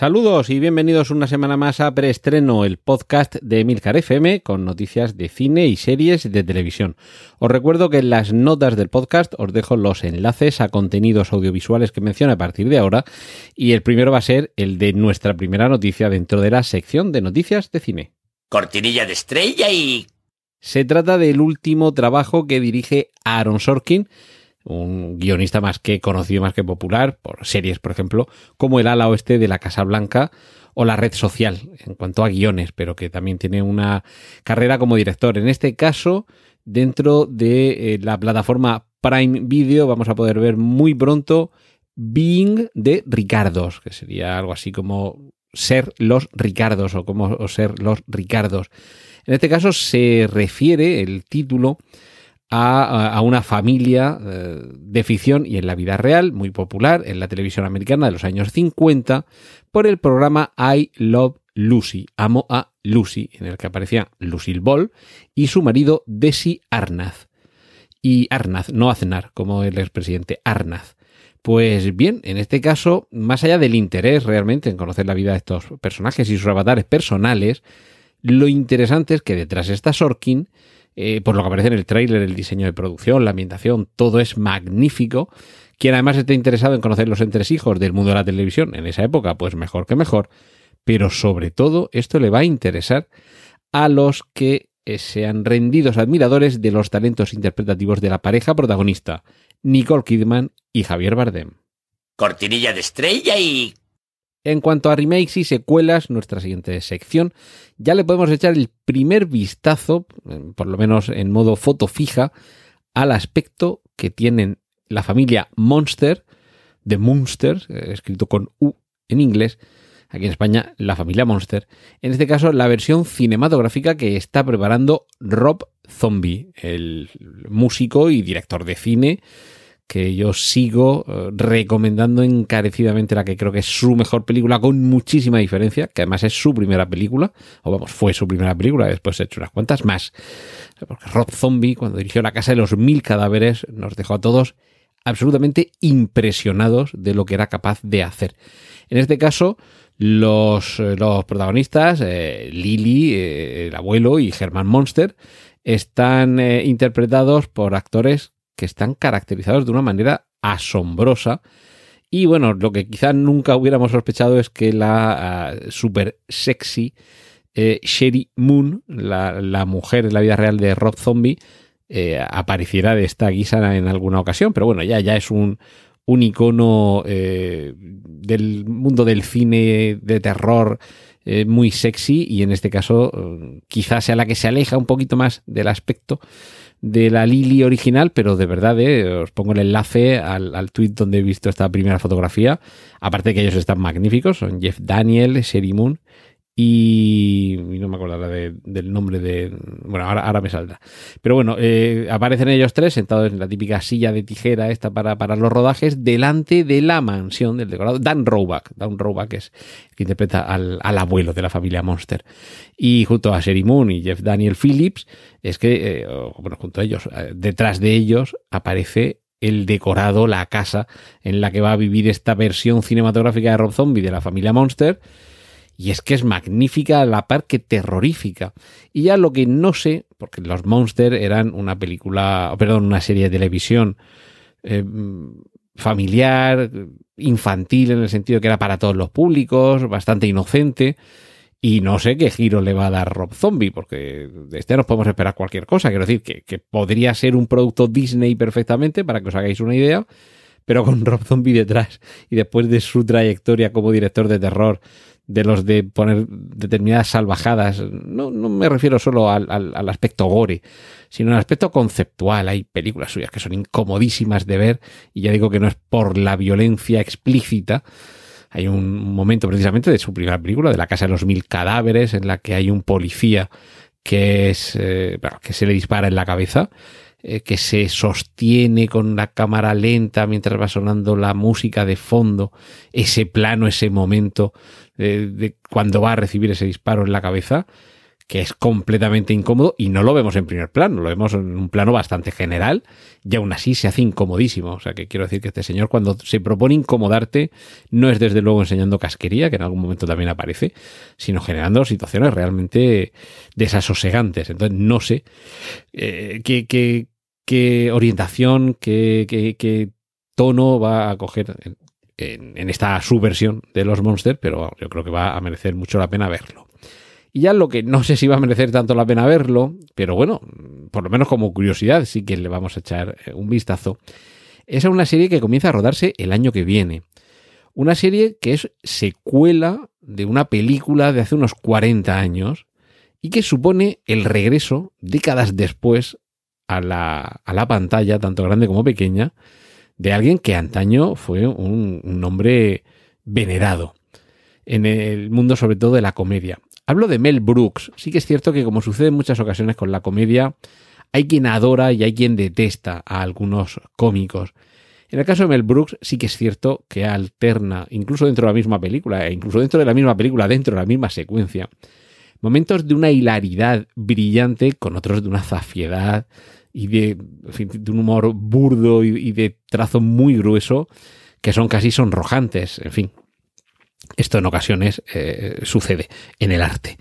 Saludos y bienvenidos una semana más a Preestreno, el podcast de Emilcar FM con noticias de cine y series de televisión. Os recuerdo que en las notas del podcast os dejo los enlaces a contenidos audiovisuales que menciono a partir de ahora y el primero va a ser el de nuestra primera noticia dentro de la sección de noticias de cine. Cortinilla de estrella y... Se trata del último trabajo que dirige Aaron Sorkin, un guionista más que conocido, más que popular, por series, por ejemplo, como El ala oeste de la Casa Blanca o La red social, en cuanto a guiones, pero que también tiene una carrera como director. En este caso, dentro de eh, la plataforma Prime Video, vamos a poder ver muy pronto Being de Ricardos, que sería algo así como ser los Ricardos o como ser los Ricardos. En este caso se refiere el título a, una familia eh, de ficción y en la vida real, muy popular en la televisión americana de los años 50, por el programa I Love Lucy, Amo a Lucy, en el que aparecía Lucille Ball y su marido Desi Arnaz. Y Arnaz, no Aznar, como el expresidente Arnaz. Pues bien, en este caso, más allá del interés realmente en conocer la vida de estos personajes y sus avatares personales, lo interesante es que detrás está Sorkin, eh, por lo que aparece en el tráiler, el diseño de producción, la ambientación, todo es magnífico. Quien además esté interesado en conocer los entresijos del mundo de la televisión en esa época, pues mejor que mejor. Pero sobre todo, esto le va a interesar a los que eh, sean rendidos admiradores de los talentos interpretativos de la pareja protagonista, Nicole Kidman y Javier Bardem. Cortinilla de estrella y en cuanto a remakes y secuelas, nuestra siguiente sección, ya le podemos echar el primer vistazo, por lo menos en modo foto fija, al aspecto que tienen la familia Monster, de Monsters, eh, escrito con U en inglés, aquí en España, la familia Monster. En este caso, la versión cinematográfica que está preparando Rob Zombie, el músico y director de cine que yo sigo eh, recomendando encarecidamente la que creo que es su mejor película con muchísima diferencia, que además es su primera película, o vamos, fue su primera película, después he hecho unas cuantas más. Porque Rob Zombie, cuando dirigió La Casa de los Mil Cadáveres, nos dejó a todos absolutamente impresionados de lo que era capaz de hacer. En este caso, los, eh, los protagonistas, eh, Lily, el abuelo y Germán Monster, están interpretados por actores que están caracterizados de una manera asombrosa. Y bueno, lo que quizá nunca hubiéramos sospechado es que la ah, super sexy eh, Sherry Moon, la, mujer en la vida real de Rob Zombie, eh, apareciera de esta guisa en alguna ocasión. Pero bueno, ya, ya es un, un icono eh, del mundo del cine de terror muy sexy y en este caso quizás sea la que se aleja un poquito más del aspecto de la Lily original, pero de verdad, eh, os pongo el enlace al, al tweet donde he visto esta primera fotografía. Aparte de que ellos están magníficos, son Jeff Daniel, Sherry Moon y, no me acuerdo del nombre de... Bueno, ahora, ahora me saldrá. Pero bueno, eh, aparecen ellos tres sentados en la típica silla de tijera esta para, para los rodajes delante de la mansión del decorado. Dan Roback, Dan Roback es el que interpreta al, abuelo de la familia Monster. Y junto a Sherry Moon y Jeff Daniel Phillips, es que, eh, bueno, junto a ellos, eh, detrás de ellos aparece el decorado, la casa en la que va a vivir esta versión cinematográfica de Rob Zombie de la familia Monster y es que es magnífica la par que terrorífica. Y ya lo que no sé, porque Los Monsters eran una película, perdón, una serie de televisión eh, familiar, infantil, en el sentido que era para todos los públicos, bastante inocente. Y no sé qué giro le va a dar Rob Zombie, porque de este nos podemos esperar cualquier cosa. Quiero decir que, que podría ser un producto Disney perfectamente, para que os hagáis una idea, pero con Rob Zombie detrás y después de su trayectoria como director de terror de los de poner determinadas salvajadas. No, no me refiero solo al, al, aspecto gore, sino al aspecto conceptual. Hay películas suyas que son incomodísimas de ver y ya digo que no es por la violencia explícita. Hay un momento precisamente de su primera película, de la Casa de los Mil Cadáveres, en la que hay un policía que es eh, que se le dispara en la cabeza eh, que se sostiene con la cámara lenta mientras va sonando la música de fondo, ese plano, ese momento de cuando va a recibir ese disparo en la cabeza, que es completamente incómodo y no lo vemos en primer plano, lo vemos en un plano bastante general y aún así se hace incomodísimo. O sea que quiero decir que este señor cuando se propone incomodarte no es desde luego enseñando casquería, que en algún momento también aparece, sino generando situaciones realmente desasosegantes. Entonces no sé eh, qué, qué, qué, orientación, qué, qué, tono va a coger en, esta subversión de los monsters, pero yo creo que va a merecer mucho la pena verlo. Y ya lo que no sé si va a merecer tanto la pena verlo, pero bueno, por lo menos como curiosidad sí que le vamos a echar eh, un vistazo, es una serie que comienza a rodarse el año que viene. Una serie que es secuela de una película de hace unos 40 años y que supone el regreso, décadas después, a la, a la pantalla, tanto grande como pequeña, de alguien que antaño fue un, hombre venerado en el mundo sobre todo de la comedia. Hablo de Mel Brooks. Sí que es cierto que como sucede en muchas ocasiones con la comedia, hay quien adora y hay quien detesta a algunos cómicos. En el caso de Mel Brooks sí que es cierto que alterna, incluso dentro de la misma película, e incluso dentro de la misma película, dentro de la misma secuencia, momentos de una hilaridad brillante con otros de una zafiedad y de, de un humor burdo y, y de trazo muy grueso que son casi sonrojantes. En fin, esto en ocasiones eh, sucede en el arte.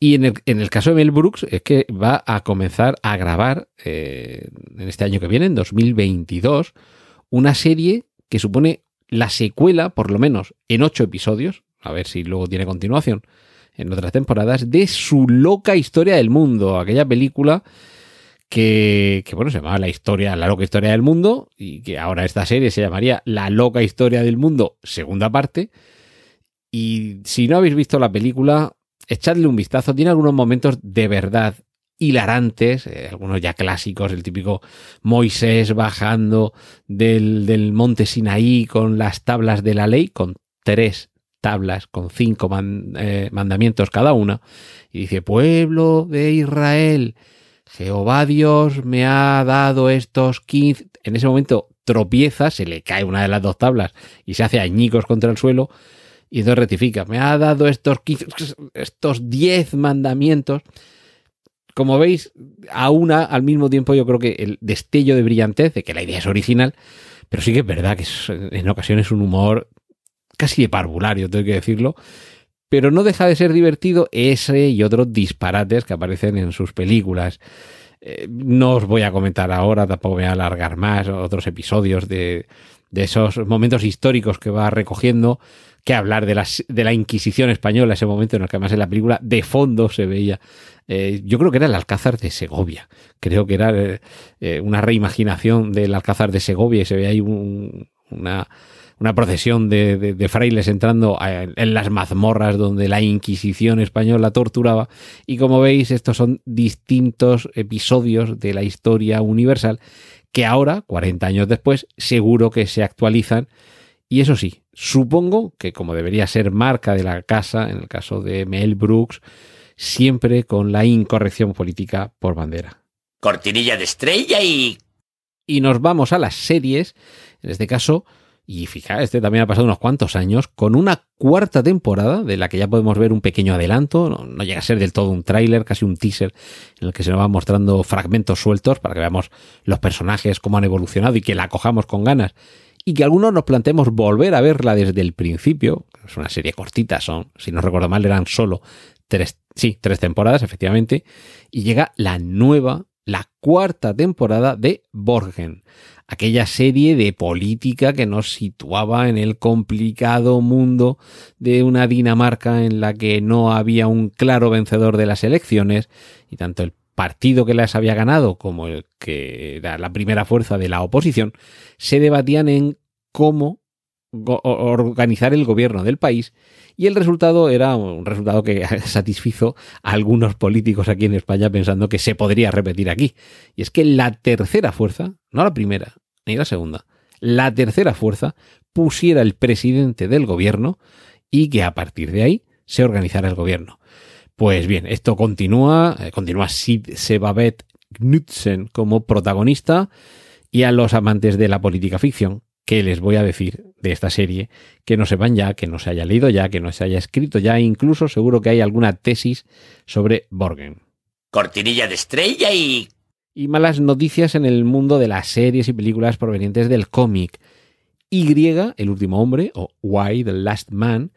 Y en el, en el, caso de Mel Brooks es que va a comenzar a grabar eh, en este año que viene, en 2022, una serie que supone la secuela, por lo menos en ocho episodios, a ver si luego tiene continuación en otras temporadas, de su loca historia del mundo, aquella película que, bueno, se llamaba La historia, la loca historia del mundo, y que ahora esta serie se llamaría La loca historia del mundo, segunda parte, y si no habéis visto la película, echadle un vistazo. Tiene algunos momentos de verdad hilarantes, eh, algunos ya clásicos, el típico Moisés bajando del, del, monte Sinaí con las tablas de la ley, con tres tablas, con cinco eh, mandamientos cada una, y dice, pueblo de Israel, Jehová Dios me ha dado estos quince... En ese momento tropieza, se le cae una de las dos tablas y se hace añicos contra el suelo, y entonces rectifica, me ha dado estos, estos 10 mandamientos. Como veis, a una al mismo tiempo yo creo que el destello de brillantez, de que la idea es original, pero sí que es verdad que es, en ocasiones un humor casi de parvulario, tengo que decirlo, pero no deja de ser divertido ese y otros disparates que aparecen en sus películas. Eh, no os voy a comentar ahora, tampoco voy a alargar más otros episodios de, de esos momentos históricos que va recogiendo que hablar de, las, de la Inquisición española, ese momento en el que además en la película de fondo se veía, eh, yo creo que era el Alcázar de Segovia, creo que era eh, una reimaginación del Alcázar de Segovia y se ve ahí un, una, una procesión de, de, de, frailes entrando a, en las mazmorras donde la Inquisición española torturaba. Y como veis, estos son distintos episodios de la historia universal que ahora, 40 años después, seguro que se actualizan. Y eso sí, Supongo que, como debería ser marca de la casa, en el caso de Mel Brooks, siempre con la incorrección política por bandera. Cortinilla de estrella y... Y nos vamos a las series, en este caso, y fija, este también ha pasado unos cuantos años, con una cuarta temporada, de la que ya podemos ver un pequeño adelanto, no, llega a ser del todo un tráiler, casi un teaser, en el que se nos van mostrando fragmentos sueltos para que veamos los personajes, cómo han evolucionado y que la cojamos con ganas y que algunos nos planteemos volver a verla desde el principio. Es una serie cortita, son, si no recuerdo mal, eran solo tres, sí, tres temporadas, efectivamente. Y llega la nueva, cuarta temporada de Borgen, aquella serie de política que nos situaba en el complicado mundo de una Dinamarca en la que no había un claro vencedor de las elecciones y tanto el partido que las había ganado como el que era la primera fuerza de la oposición, se debatían en cómo organizar el gobierno del país y el resultado era un resultado que satisfizo a algunos políticos aquí en España pensando que se podría repetir aquí. Y es que la tercera fuerza, no la primera ni la segunda, la tercera fuerza pusiera el presidente del gobierno y que a partir de ahí se organizara el gobierno. Pues bien, esto continúa, eh, continúa Sid Sebabet Knudsen como protagonista y a los amantes de la política ficción, que les voy a decir de esta serie, que no sepan ya, que no se haya leído ya, que no se haya escrito ya, incluso seguro que hay alguna tesis sobre Borgen. Cortinilla de estrella y... Y malas noticias en el mundo de las series y películas provenientes del cómic. Y, el último hombre, o Y, The Last Man,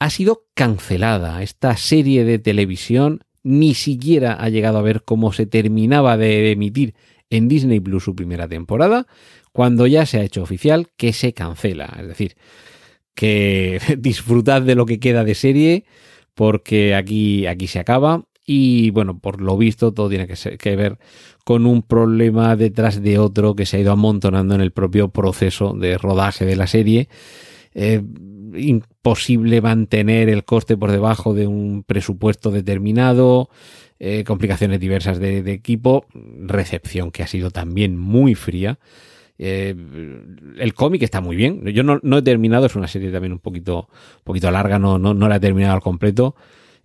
ha sido cancelada. Esta serie de televisión ni siquiera ha llegado a ver cómo se terminaba de emitir en Disney Plus su primera temporada, cuando ya se ha hecho oficial que se cancela. Es decir, que disfrutad de lo que queda de serie, porque aquí, aquí se acaba. Y bueno, por lo visto, todo tiene que, que ver con un problema detrás de otro que se ha ido amontonando en el propio proceso de rodaje de la serie. Eh, imposible mantener el coste por debajo de un presupuesto determinado, eh, complicaciones diversas de, equipo, recepción que ha sido también muy fría. Eh, el cómic está muy bien. Yo no, he terminado, es una serie también un poquito, poquito larga, no, no, no la he terminado al completo.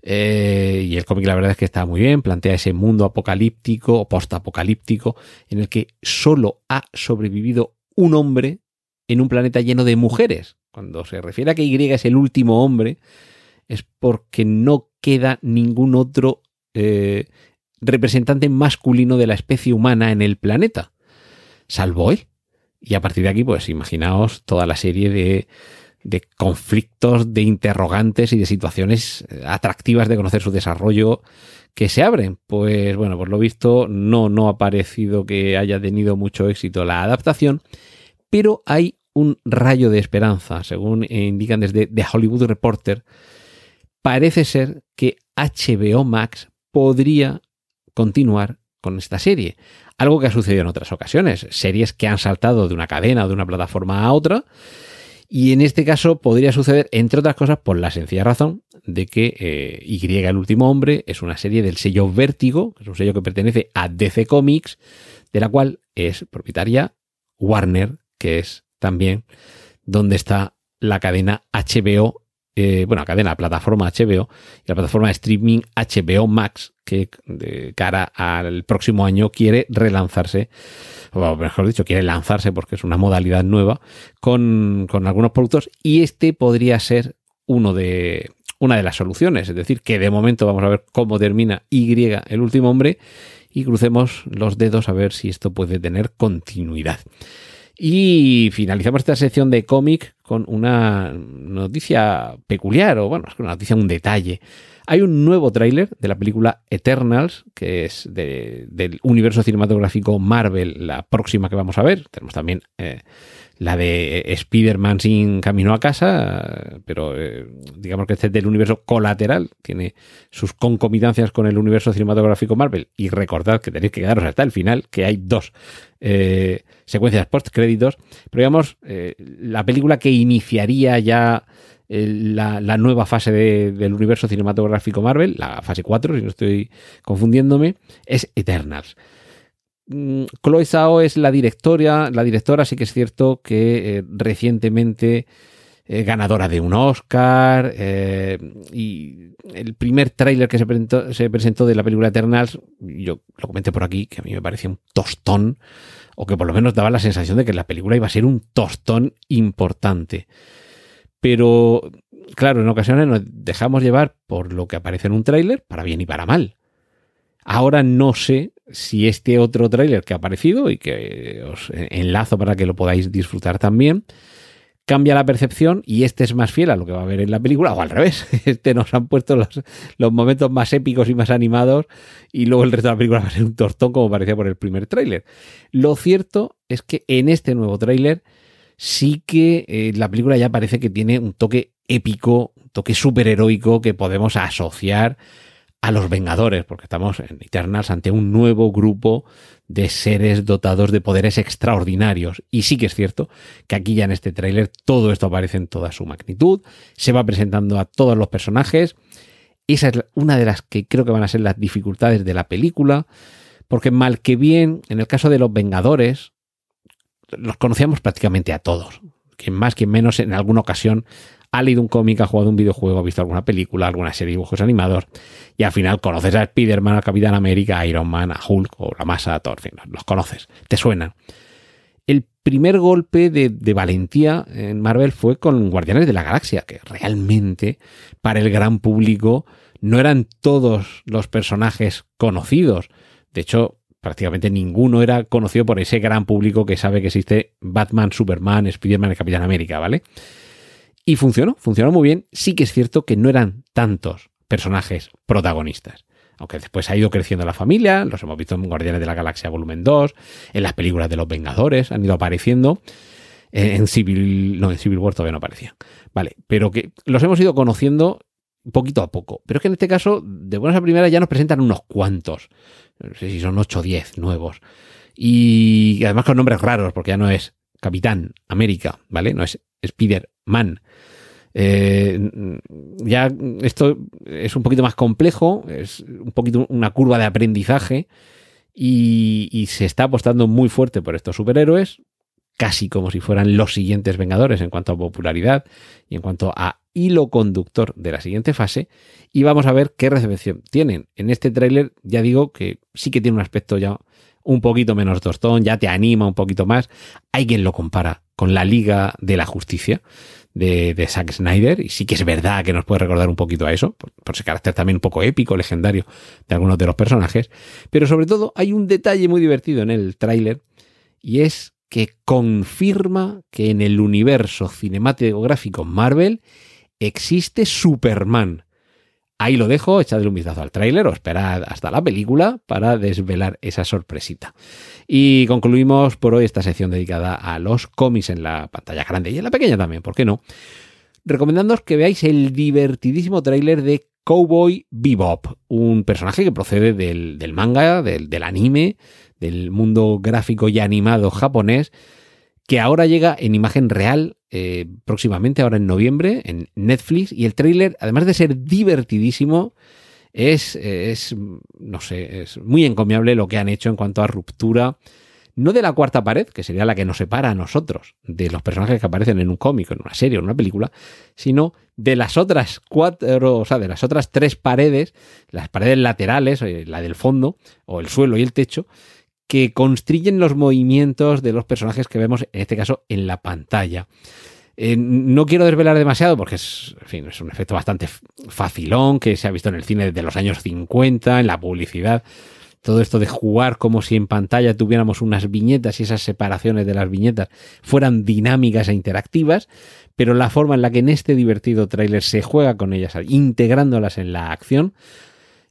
Eh, y el cómic la verdad es que está muy bien, plantea ese mundo apocalíptico o post-apocalíptico en el que solo ha sobrevivido un hombre en un planeta lleno de mujeres. Cuando se refiere a que Y es el último hombre, es porque no queda ningún otro eh, representante masculino de la especie humana en el planeta, salvo él. Y a partir de aquí, pues imaginaos toda la serie de, de conflictos, de interrogantes y de situaciones eh, atractivas de conocer su desarrollo que se abren. Pues bueno, por lo visto no, no ha parecido que haya tenido mucho éxito la adaptación, pero hay un rayo de esperanza, según indican desde The Hollywood Reporter. Parece ser que HBO Max podría continuar con esta serie. Algo que ha sucedido en otras ocasiones. Series que han saltado de una cadena o de una plataforma a otra. Y en este caso podría suceder, entre otras cosas, por la sencilla razón de que eh, Y, el último hombre, es una serie del sello Vértigo, que es un sello que pertenece a DC Comics, de la cual es propietaria Warner, que es también donde está la cadena HBO eh, bueno, cadena, plataforma HBO y la plataforma de streaming HBO Max, que de cara al próximo año quiere relanzarse, o mejor dicho, quiere lanzarse porque es una modalidad nueva con, con algunos productos y este podría ser uno de, una de las soluciones. Es decir, que de momento vamos a ver cómo termina Y, el último hombre, y crucemos los dedos a ver si esto puede tener continuidad. Y finalizamos esta sección de cómic con una noticia peculiar, o bueno, es una noticia, un detalle. Hay un nuevo tráiler de la película Eternals, que es del universo cinematográfico Marvel, la próxima que vamos a ver. Tenemos también eh, la de Spider-Man sin camino a casa, pero eh, digamos que este es del universo colateral, tiene sus concomitancias con el universo cinematográfico Marvel. Y recordad que tenéis que quedaros hasta el final, que hay dos eh, secuencias post-créditos, pero digamos, eh, la película que iniciaría ya la, nueva fase del universo cinematográfico Marvel, la fase 4, si no estoy confundiéndome, es Eternals. Mm, Chloe Zhao es la directora, la directora sí que es cierto que eh, recientemente eh, ganadora de un Oscar eh, y el primer tráiler que se presentó, se presentó, de la película Eternals, yo lo comenté por aquí, que a mí me parecía un tostón, o que por lo menos daba la sensación de que la película iba a ser un tostón importante. Pero, claro, en ocasiones nos dejamos llevar por lo que aparece en un tráiler, para bien y para mal. Ahora no sé si este otro tráiler que ha aparecido y que os enlazo para que lo podáis disfrutar también, cambia la percepción y este es más fiel a lo que va a ver en la película, o al revés, este nos han puesto los, los momentos más épicos y más animados y luego el resto de la película va a ser un tortón como parecía por el primer tráiler. Lo cierto es que en este nuevo tráiler sí que eh, la película ya parece que tiene un toque épico, un toque superheroico que podemos asociar a los Vengadores, porque estamos en Eternals ante un nuevo grupo de seres dotados de poderes extraordinarios. Y sí que es cierto que aquí ya en este tráiler todo esto aparece en toda su magnitud, se va presentando a todos los personajes. Esa es una de las que creo que van a ser las dificultades de la película, porque mal que bien, en el caso de los Vengadores, los conocíamos prácticamente a todos. Quien más, quien menos, en alguna ocasión ha leído un cómic, ha jugado un videojuego, ha visto alguna película, alguna serie de dibujos animados y al final conoces a Spider-Man, a Capitán América, a Iron Man, a Hulk o la masa, a Thor, en fin, los conoces, te suenan. El primer golpe de, de, valentía en Marvel fue con Guardianes de la Galaxia, que realmente para el gran público no eran todos los personajes conocidos. De hecho, prácticamente ninguno era conocido por ese gran público que sabe que existe Batman, Superman, Spider-Man y Capitán América, ¿vale? Y funcionó, funcionó muy bien. Sí que es cierto que no eran tantos personajes protagonistas. Aunque después ha ido creciendo la familia, los hemos visto en Guardianes de la Galaxia Volumen 2, en las películas de los Vengadores han ido apareciendo. En Civil, no, en Civil War todavía no aparecían. Vale, pero que los hemos ido conociendo poquito a poco. Pero es que en este caso, de buenas a primeras, ya nos presentan unos cuantos. No sé si son 8 o 10 nuevos. Y además con nombres raros, porque ya no es Capitán América, ¿vale? No es Spider-Man. Eh, ya esto es un poquito más complejo, es un poquito una curva de aprendizaje y, se está apostando muy fuerte por estos superhéroes, casi como si fueran los siguientes Vengadores en cuanto a popularidad y en cuanto a hilo conductor de la siguiente fase y vamos a ver qué recepción tienen. En este tráiler ya digo que sí que tiene un aspecto ya un poquito menos tostón, ya te anima un poquito más. Hay quien lo compara con la Liga de la Justicia de, Zack Snyder y sí que es verdad que nos puede recordar un poquito a eso, por, por ese carácter también un poco épico, legendario de algunos de los personajes. Pero sobre todo hay un detalle muy divertido en el tráiler y es que confirma que en el universo cinematográfico Marvel existe Superman. Ahí lo dejo, echadle un vistazo al tráiler o esperad hasta la película para desvelar esa sorpresita. Y concluimos por hoy esta sección dedicada a los cómics en la pantalla grande y en la pequeña también, ¿por qué no? Recomendándoos que veáis el divertidísimo tráiler de Cowboy Bebop, un personaje que procede del, del manga, del, del anime, del mundo gráfico y animado japonés, que ahora llega en imagen real eh, próximamente, ahora en noviembre, en Netflix. Y el tráiler, además de ser divertidísimo, es, es, no sé, es muy encomiable lo que han hecho en cuanto a ruptura, no de la cuarta pared, que sería la que nos separa a nosotros de los personajes que aparecen en un cómic, en una serie o en una película, sino de las otras cuatro, o sea, de las otras tres paredes, las paredes laterales, eh, la del fondo, o el suelo y el techo, que constriñen los movimientos de los personajes que vemos, en este caso, en la pantalla. Eh, no quiero desvelar demasiado porque es, en fin, es un efecto bastante facilón que se ha visto en el cine desde los años 50, en la publicidad. Todo esto de jugar como si en pantalla tuviéramos unas viñetas y esas separaciones de las viñetas fueran dinámicas e interactivas, pero la forma en la que en este divertido tráiler se juega con ellas, integrándolas en la acción,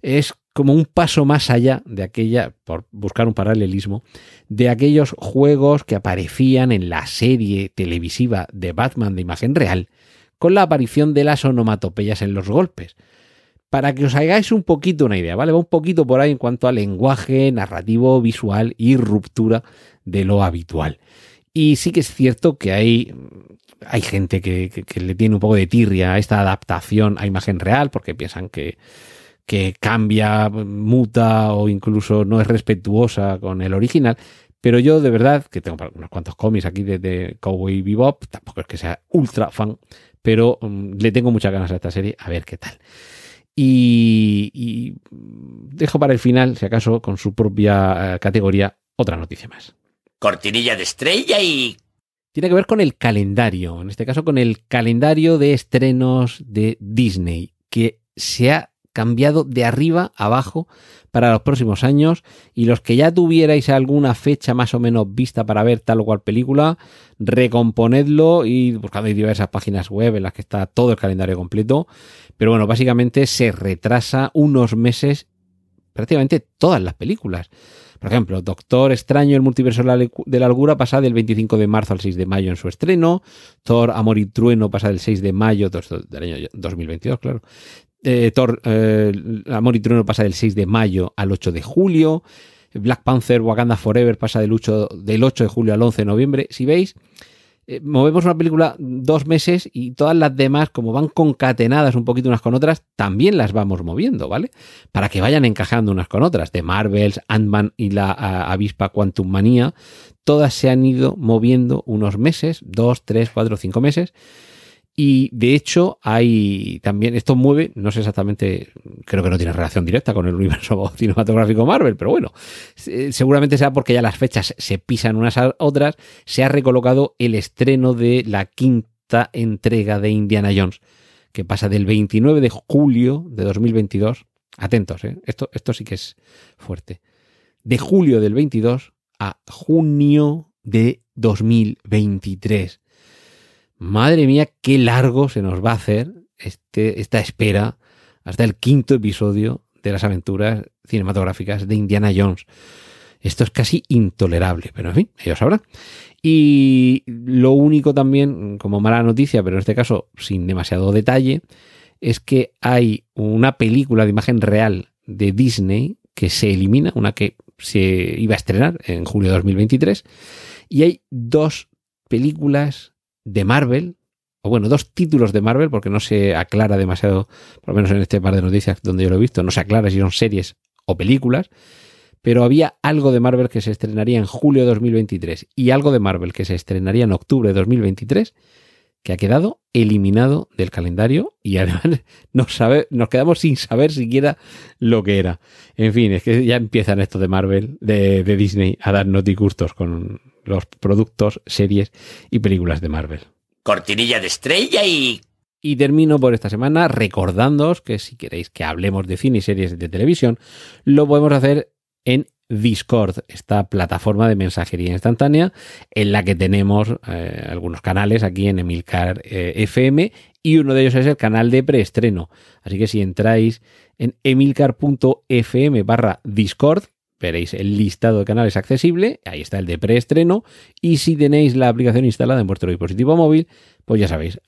es como un paso más allá de aquella, por buscar un paralelismo, de aquellos juegos que aparecían en la serie televisiva de Batman de imagen real, con la aparición de las onomatopeyas en los golpes. Para que os hagáis un poquito una idea, ¿vale? Va un poquito por ahí en cuanto a lenguaje, narrativo, visual y ruptura de lo habitual. Y sí que es cierto que hay, hay gente que, que, que le tiene un poco de tirria a esta adaptación a imagen real, porque piensan que, que cambia, muta o incluso no es respetuosa con el original. Pero yo de verdad, que tengo unos cuantos cómics aquí de, de Cowboy Bebop, tampoco es que sea ultra fan, pero um, le tengo muchas ganas a esta serie, a ver qué tal. Y, y dejo para el final, si acaso, con su propia uh, categoría, otra noticia más. Cortinilla de estrella y tiene que ver con el calendario, en este caso con el calendario de estrenos de Disney, que se ha cambiado de arriba abajo para los próximos años y los que ya tuvierais alguna fecha más o menos vista para ver tal o cual película, recomponedlo y buscando diversas páginas web en las que está todo el calendario completo. Pero bueno, básicamente se retrasa unos meses prácticamente todas las películas. Por ejemplo, Doctor Extraño, el multiverso de la algura pasa del 25 de marzo al 6 de mayo en su estreno. Thor, Amor y Trueno pasa del 6 de mayo del año 2022, claro, eh, Thor, eh, Amor y pasa del 6 de mayo al 8 de julio. Black Panther Wakanda Forever pasa del 8, del 8 de julio al 11 de noviembre. Si veis, eh, movemos una película dos meses y todas las demás, como van concatenadas un poquito unas con otras, también las vamos moviendo, ¿vale? Para que vayan encajando unas con otras. De Marvels, Ant-Man y la avispa Quantum Manía, todas se han ido moviendo unos meses, dos, tres, cuatro, cinco meses Y de hecho, hay también, esto mueve, no sé exactamente, creo que no tiene relación directa con el universo cinematográfico Marvel, pero bueno, seguramente sea porque ya las fechas se pisan unas a otras, se ha recolocado el estreno de la quinta entrega de Indiana Jones, que pasa del 29 de julio de 2022. Atentos, ¿eh? esto, esto sí que es fuerte. De julio del 22 a junio de 2023. Madre mía, qué largo se nos va a hacer este, esta espera hasta el quinto episodio de las aventuras cinematográficas de Indiana Jones. Esto es casi intolerable, pero en fin, ellos sabrán. Y lo único también, como mala noticia, pero en este caso sin demasiado detalle, es que hay una película de imagen real de Disney que se elimina, una que se iba a estrenar en julio de 2023, y hay dos películas de Marvel, o bueno, dos títulos de Marvel, porque no se aclara demasiado, por lo menos en este par de noticias donde yo lo he visto, no se aclara si son series o películas, pero había algo de Marvel que se estrenaría en julio de 2023 y algo de Marvel que se estrenaría en octubre de 2023 que ha quedado eliminado del calendario y además no sabe, nos quedamos sin saber siquiera lo que era. En fin, es que ya empiezan estos de Marvel, de, de Disney, a dar noticustos con los productos, series y películas de Marvel. Cortinilla de estrella y... Y termino por esta semana recordándoos que si queréis que hablemos de cine y series de televisión, lo podemos hacer en Discord, esta plataforma de mensajería instantánea en la que tenemos eh, algunos canales aquí en Emilcar eh, FM y uno de ellos es el canal de preestreno. Así que si entráis en emilcar.fm barra Discord, veréis el listado de canales accesible, ahí está el de preestreno, y si tenéis la aplicación instalada en vuestro dispositivo móvil, pues ya sabéis,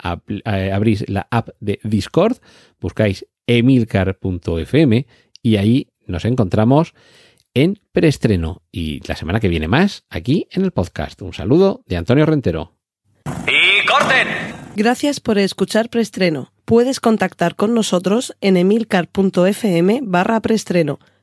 eh, abrís la app de Discord, buscáis emilcar.fm y ahí nos encontramos en preestreno. Y la semana que viene más, aquí en el podcast. Un saludo de Antonio Rentero. ¡Y corten! Gracias por escuchar preestreno. Puedes contactar con nosotros en emilcar.fm barra preestreno